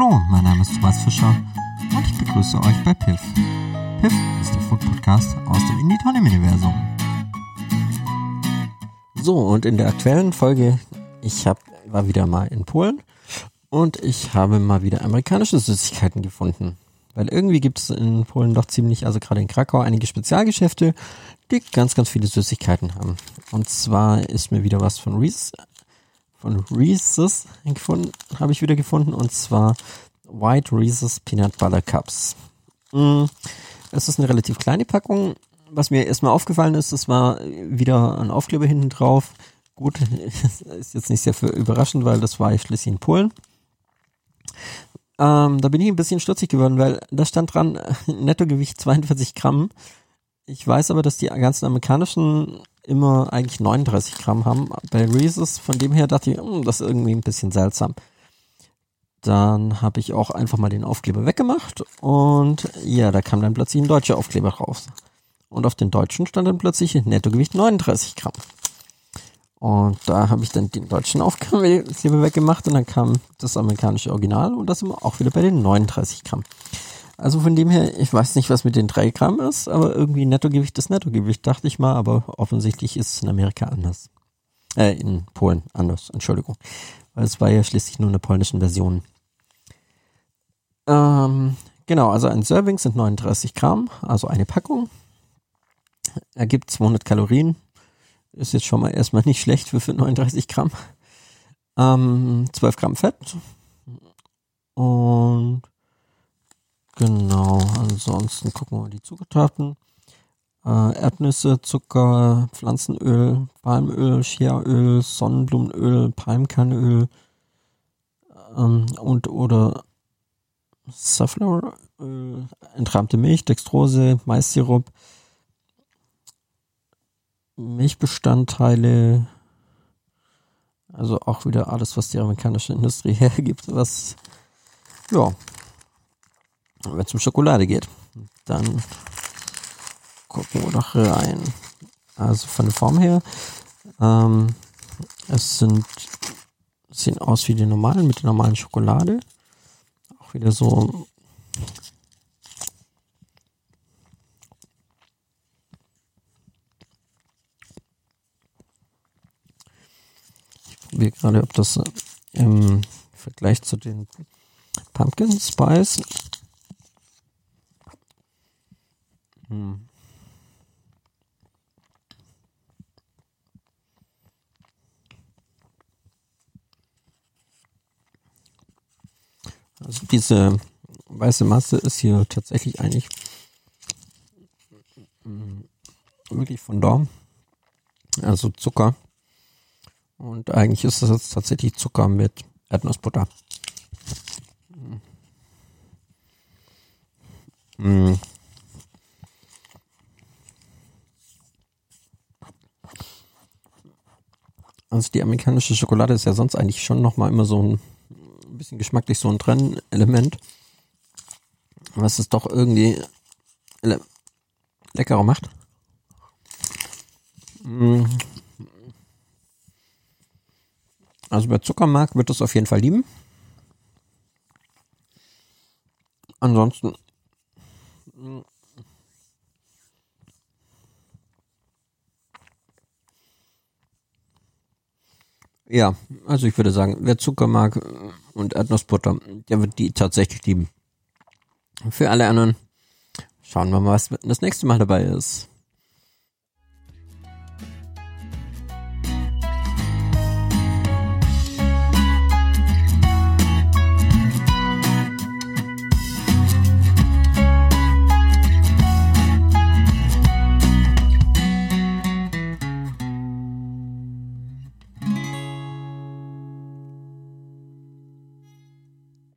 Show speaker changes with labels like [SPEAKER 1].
[SPEAKER 1] Hallo, mein Name ist Thomas Fischer und ich begrüße euch bei Piff. Piff ist der Food Podcast aus dem Indie Universum. So, und in der aktuellen Folge, ich hab, war wieder mal in Polen und ich habe mal wieder amerikanische Süßigkeiten gefunden. Weil irgendwie gibt es in Polen doch ziemlich, also gerade in Krakau, einige Spezialgeschäfte, die ganz, ganz viele Süßigkeiten haben. Und zwar ist mir wieder was von Reese von Reese's gefunden, habe ich wieder gefunden und zwar White Reese's Peanut Butter Cups. Mm, es ist eine relativ kleine Packung. Was mir erstmal aufgefallen ist, es war wieder ein Aufkleber hinten drauf. Gut, ist jetzt nicht sehr für überraschend, weil das war schließlich in Polen. Ähm, da bin ich ein bisschen stutzig geworden, weil da stand dran, Nettogewicht 42 Gramm. Ich weiß aber, dass die ganzen amerikanischen immer eigentlich 39 Gramm haben. Bei Reese's, von dem her dachte ich, hm, das ist irgendwie ein bisschen seltsam. Dann habe ich auch einfach mal den Aufkleber weggemacht und ja, da kam dann plötzlich ein deutscher Aufkleber raus. Und auf den deutschen stand dann plötzlich Nettogewicht 39 Gramm. Und da habe ich dann den deutschen Aufkleber weggemacht und dann kam das amerikanische Original und das immer auch wieder bei den 39 Gramm. Also von dem her, ich weiß nicht, was mit den drei Gramm ist, aber irgendwie Nettogewicht ist Nettogewicht, dachte ich mal, aber offensichtlich ist es in Amerika anders. Äh, in Polen anders, Entschuldigung. Weil es war ja schließlich nur eine polnische Version. Ähm, genau, also ein Serving sind 39 Gramm, also eine Packung. Ergibt 200 Kalorien. Ist jetzt schon mal erstmal nicht schlecht für 39 Gramm. Ähm, 12 Gramm Fett. Und Genau, ansonsten gucken wir mal die Zutaten. Äh, Erdnüsse, Zucker, Pflanzenöl, Palmöl, Chiaöl, Sonnenblumenöl, Palmkernöl ähm, und oder Saffloweröl, entrahmte Milch, Dextrose, Maissirup, Milchbestandteile, also auch wieder alles, was die amerikanische Industrie hergibt, was ja wenn es um Schokolade geht, dann gucken wir doch rein. Also von der Form her, ähm, es sind, sehen aus wie die normalen, mit der normalen Schokolade. Auch wieder so Ich probiere gerade, ob das im Vergleich zu den Pumpkin Spice Also diese weiße Masse ist hier tatsächlich eigentlich hm, wirklich von da. Also Zucker. Und eigentlich ist das jetzt tatsächlich Zucker mit Erdnussbutter. Hm. Also die amerikanische Schokolade ist ja sonst eigentlich schon nochmal immer so ein, geschmacklich so ein Trennelement. Was es doch irgendwie le leckerer macht. Mm. Also wer Zucker mag, wird es auf jeden Fall lieben. Ansonsten Ja, also ich würde sagen, wer Zucker mag und Erdnussbutter, der wird die tatsächlich lieben. Für alle anderen schauen wir mal, was das nächste Mal dabei ist.